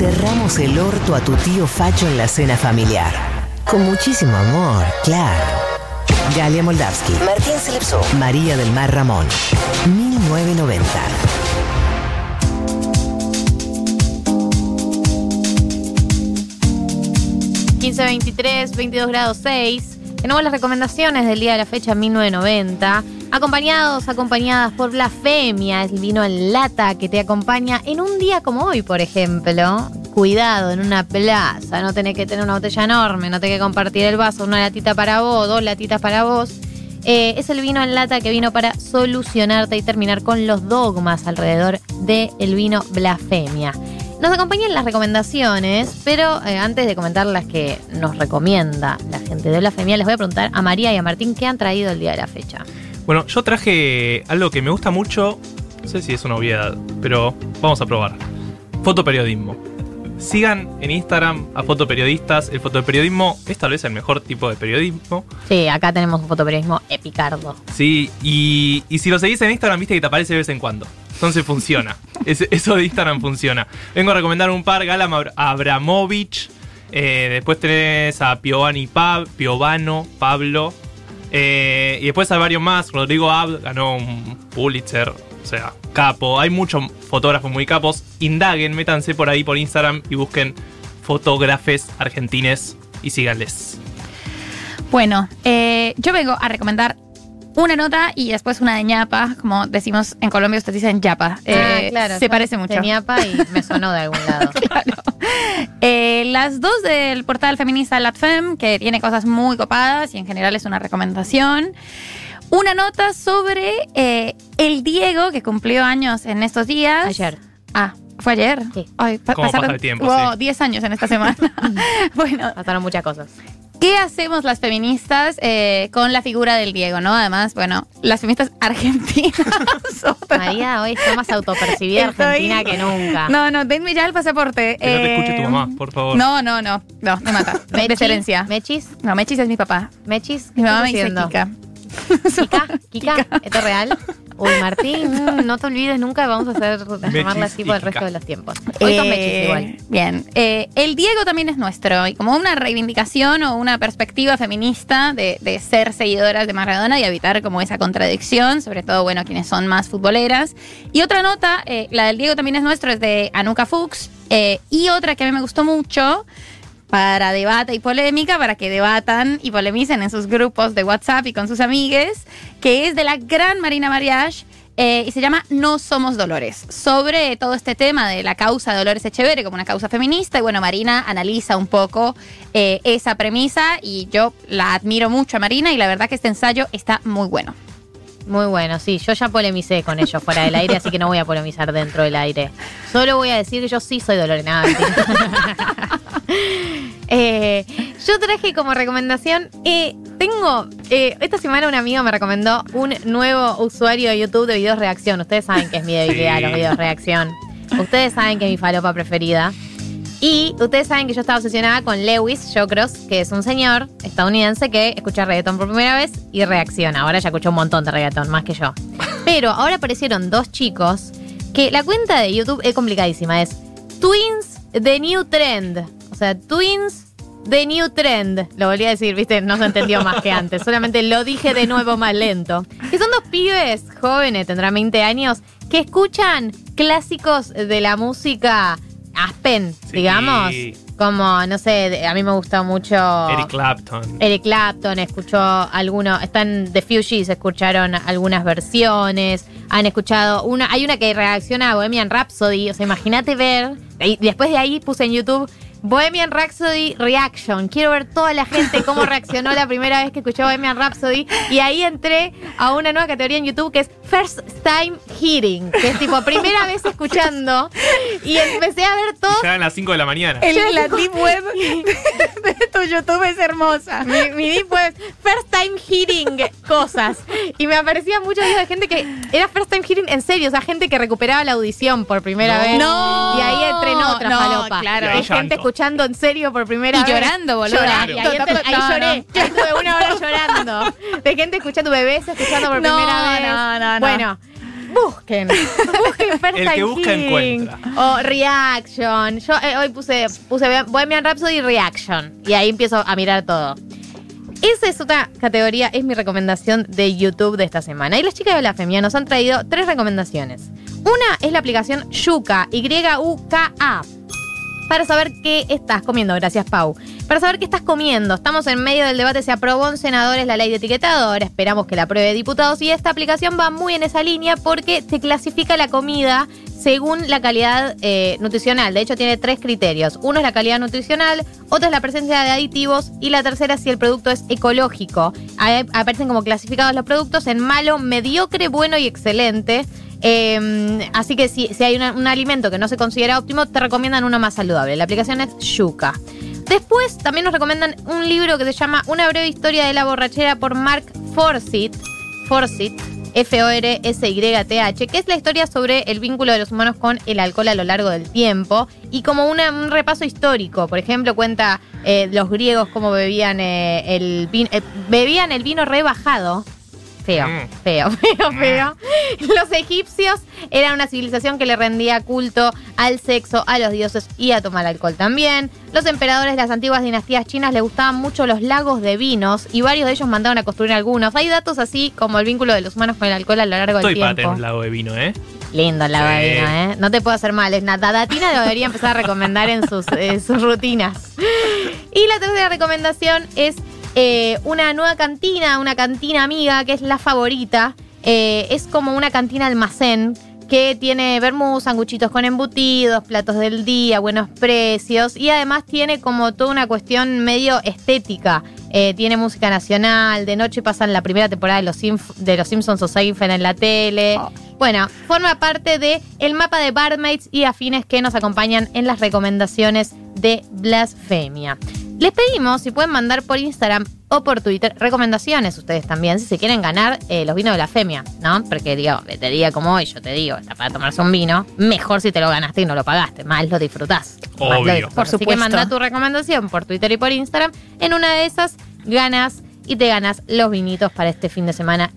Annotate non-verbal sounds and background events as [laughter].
cerramos el orto a tu tío Facho en la cena familiar. Con muchísimo amor, claro. Galia Moldavsky, Martín Selepso, María del Mar Ramón. 1990. 15, 23, 22 grados 6. Tenemos las recomendaciones del día de la fecha 1990. Acompañados, acompañadas por Blasfemia, el vino en lata que te acompaña en un día como hoy, por ejemplo. Cuidado, en una plaza, no tenés que tener una botella enorme, no tenés que compartir el vaso, una latita para vos, dos latitas para vos. Eh, es el vino en lata que vino para solucionarte y terminar con los dogmas alrededor del vino Blasfemia. Nos acompañan las recomendaciones, pero eh, antes de comentar las que nos recomienda la gente de Blasfemia, les voy a preguntar a María y a Martín qué han traído el día de la fecha. Bueno, yo traje algo que me gusta mucho, no sé si es una obviedad, pero vamos a probar. Fotoperiodismo. Sigan en Instagram a fotoperiodistas. El fotoperiodismo es tal vez el mejor tipo de periodismo. Sí, acá tenemos un fotoperiodismo epicardo. Sí, y, y si lo seguís en Instagram, viste que te aparece de vez en cuando. Entonces funciona. [laughs] Es- eso de Instagram funciona. Vengo a recomendar un par, Abra- Abramovich. eh, después tenés a Piovani Pab, Piovano, Pablo. eh, y después hay varios más. Rodrigo Ab ganó un Pulitzer. O sea, capo. Hay muchos fotógrafos muy capos. Indaguen, métanse por ahí por Instagram y busquen fotógrafes argentines y síganles. Bueno, eh, yo vengo a recomendar una nota y después una de ñapa, como decimos en Colombia, ustedes dicen ñapa. Eh, Ah, claro. Se parece mucho. Tenía pa y me sonó de algún lado. [laughs] Claro. Eh, las dos del portal feminista LatFem, que tiene cosas muy copadas y en general es una recomendación. Una nota sobre eh, el Diego, que cumplió años en estos días. Ayer. Ah, ¿fue ayer? Sí. Ay, pa- ¿Cómo pasaron- pasa el tiempo, sí. 10 años en esta semana. [laughs] [laughs] bueno, Pasaron muchas cosas. ¿Qué hacemos las feministas eh, con la figura del Diego, no? Además, bueno, las feministas [laughs] argentinas. [laughs] María hoy está más autopercibida Estoy- argentina que nunca. No, no, denme ya el pasaporte. Que no te Eh, escuche tu mamá, por favor. No, no, no, no, me mata. [laughs] Mechis, De herencia. Mechis, No, Mechis es mi papá. Mechis. Mi ¿qué mamá me dice? Kika. Kika, Kika, ¿esto es real? Uy, Martín, mm, [laughs] no te olvides nunca, vamos a hacer llamarla así por el resto de los tiempos. Hoy son Eh, Mechis igual. Bien. Eh, el Diego también es nuestro. Y como una reivindicación o una perspectiva feminista de, de ser seguidoras de Maradona y evitar como esa contradicción, sobre todo, bueno, quienes son más futboleras. Y otra nota, eh, la del Diego también es nuestro, es de Anuka Fuchs. Eh, y otra que a mí me gustó mucho para debate y polémica, para que debatan y polemicen en sus grupos de WhatsApp y con sus amigues, que es de la gran Marina Mariage. eh, y se llama No Somos Dolores, sobre todo este tema de la causa de Dolores Echeverre como una causa feminista. Y bueno, Marina analiza un poco eh, esa premisa y yo la admiro mucho a Marina y la verdad que este ensayo está muy bueno. Muy bueno, sí, yo ya polemicé con ellos fuera del aire, así que no voy a polemizar dentro del aire. Solo voy a decir que yo sí soy Dolores. Nada. [laughs] [laughs] Eh, yo traje como recomendación, eh, tengo, eh, esta semana una amiga me recomendó un nuevo usuario de YouTube de videos reacción. Ustedes saben que es mi debilidad Sí. los videos reacción. Ustedes saben que es mi falopa preferida. Y ustedes saben que yo estaba obsesionada con Lewis Shawcross, que es un señor estadounidense que escucha reggaetón por primera vez y reacciona. Ahora ya escuchó un montón de reggaetón, más que yo. [laughs] Pero ahora aparecieron dos chicos que la cuenta de YouTube es complicadísima. Es Twins The New Trend. Sea, Twins The New Trend. Lo volví a decir, viste, no se entendió más que antes. Solamente lo dije de nuevo más lento. Que son dos pibes jóvenes, tendrán 20 años, que escuchan clásicos de la música Aspen, Sí. digamos. Como, no sé, a mí me gustó mucho. Eric Clapton. Eric Clapton escuchó algunos, están The Fugees, escucharon algunas versiones, han escuchado una, hay una que reacciona a Bohemian Rhapsody, o sea, imagínate ver, y después de ahí puse en YouTube Bohemian Rhapsody Reaction, quiero ver toda la gente cómo reaccionó la primera vez que escuchó Bohemian Rhapsody, y ahí entré a una nueva categoría en YouTube que es First Time Hearing, que es tipo primera vez escuchando, y empecé a ver todo. Ya a las 5 de la mañana. El, la deep web de tu YouTube es hermosa. Mi, mi deep web, first time hearing cosas. Y me aparecían muchos videos de gente que era first time hearing en serio, o sea, gente que recuperaba la audición por primera No. vez. No. Y ahí entré en otra No, falopa. claro. Y Hay gente llanto. escuchando en serio por primera Y vez. llorando, boluda. Llorando. Y ahí, No, lloré. no. Yo estuve una hora llorando. De gente escuchando bebés escuchando por No, primera vez. no, no, no. Bueno. Busquen. Busquen First [laughs] El que busca, King. encuentra. O Reaction. Yo eh, hoy puse, puse Bohemian Rhapsody Reaction. Y ahí empiezo a mirar todo. Esa es otra categoría, es mi recomendación de YouTube de esta semana. Y las chicas de la Femia nos han traído tres recomendaciones. Una es la aplicación Yuka, Y-U-K-A, para saber qué estás comiendo. Gracias, Pau. Para saber qué estás comiendo. Estamos en medio del debate, se aprobó en senadores la ley de etiquetador, esperamos que la apruebe diputados y esta aplicación va muy en esa línea porque te clasifica la comida según la calidad eh, nutricional. De hecho, tiene tres criterios. Uno es la calidad nutricional, otro es la presencia de aditivos y la tercera si el producto es ecológico. Aparecen como clasificados los productos en malo, mediocre, bueno y excelente. Eh, así que si, si hay un alimento que no se considera óptimo, te recomiendan uno más saludable. La aplicación es Yuka. Después también nos recomiendan un libro que se llama Una breve historia de la borrachera por Mark Forsyth. Forsyth. F-O-R-S-Y-T-H, que es la historia sobre el vínculo de los humanos con el alcohol a lo largo del tiempo y como una- un repaso histórico. Por ejemplo, cuenta eh, los griegos cómo bebían eh, el vino, eh, bebían el vino rebajado. Feo, Mm. feo, [laughs] feo, feo. Los egipcios eran una civilización que le rendía culto al sexo, a los dioses y a tomar alcohol también. Los emperadores de las antiguas dinastías chinas les gustaban mucho los lagos de vinos y varios de ellos mandaron a construir algunos. Hay datos así como el vínculo de los humanos con el alcohol a lo largo Estoy del tiempo. tener un lago de vino, ¿eh? Lindo el lago de vino, ¿eh? No te puedo hacer mal. Es nada. Datina lo debería empezar a recomendar en sus, eh, sus rutinas. Y la tercera recomendación es eh, una nueva cantina, una cantina amiga que es la favorita. Eh, es como una cantina almacén que tiene vermú, sanguchitos con embutidos, platos del día, buenos precios y además tiene como toda una cuestión medio estética. Eh, tiene música nacional, de noche pasan la primera temporada de Los, Simf- de los Simpsons o Seinfeld en la tele. Oh. Bueno, forma parte de el mapa de barmaids y afines que nos acompañan en las recomendaciones de Blasfemia. Les pedimos si pueden mandar por Instagram o por Twitter recomendaciones ustedes también, si se quieren ganar eh, los vinos de Blasfemia, ¿no? Porque digo, de día como hoy, yo te digo, está para tomarse un vino, mejor si te lo ganaste y no lo pagaste, más lo disfrutás. Lo Obvio. disfrutás. Por Así que supuesto. manda tu recomendación por Twitter y por Instagram. En una de esas ganas y te ganas los vinitos para este fin de semana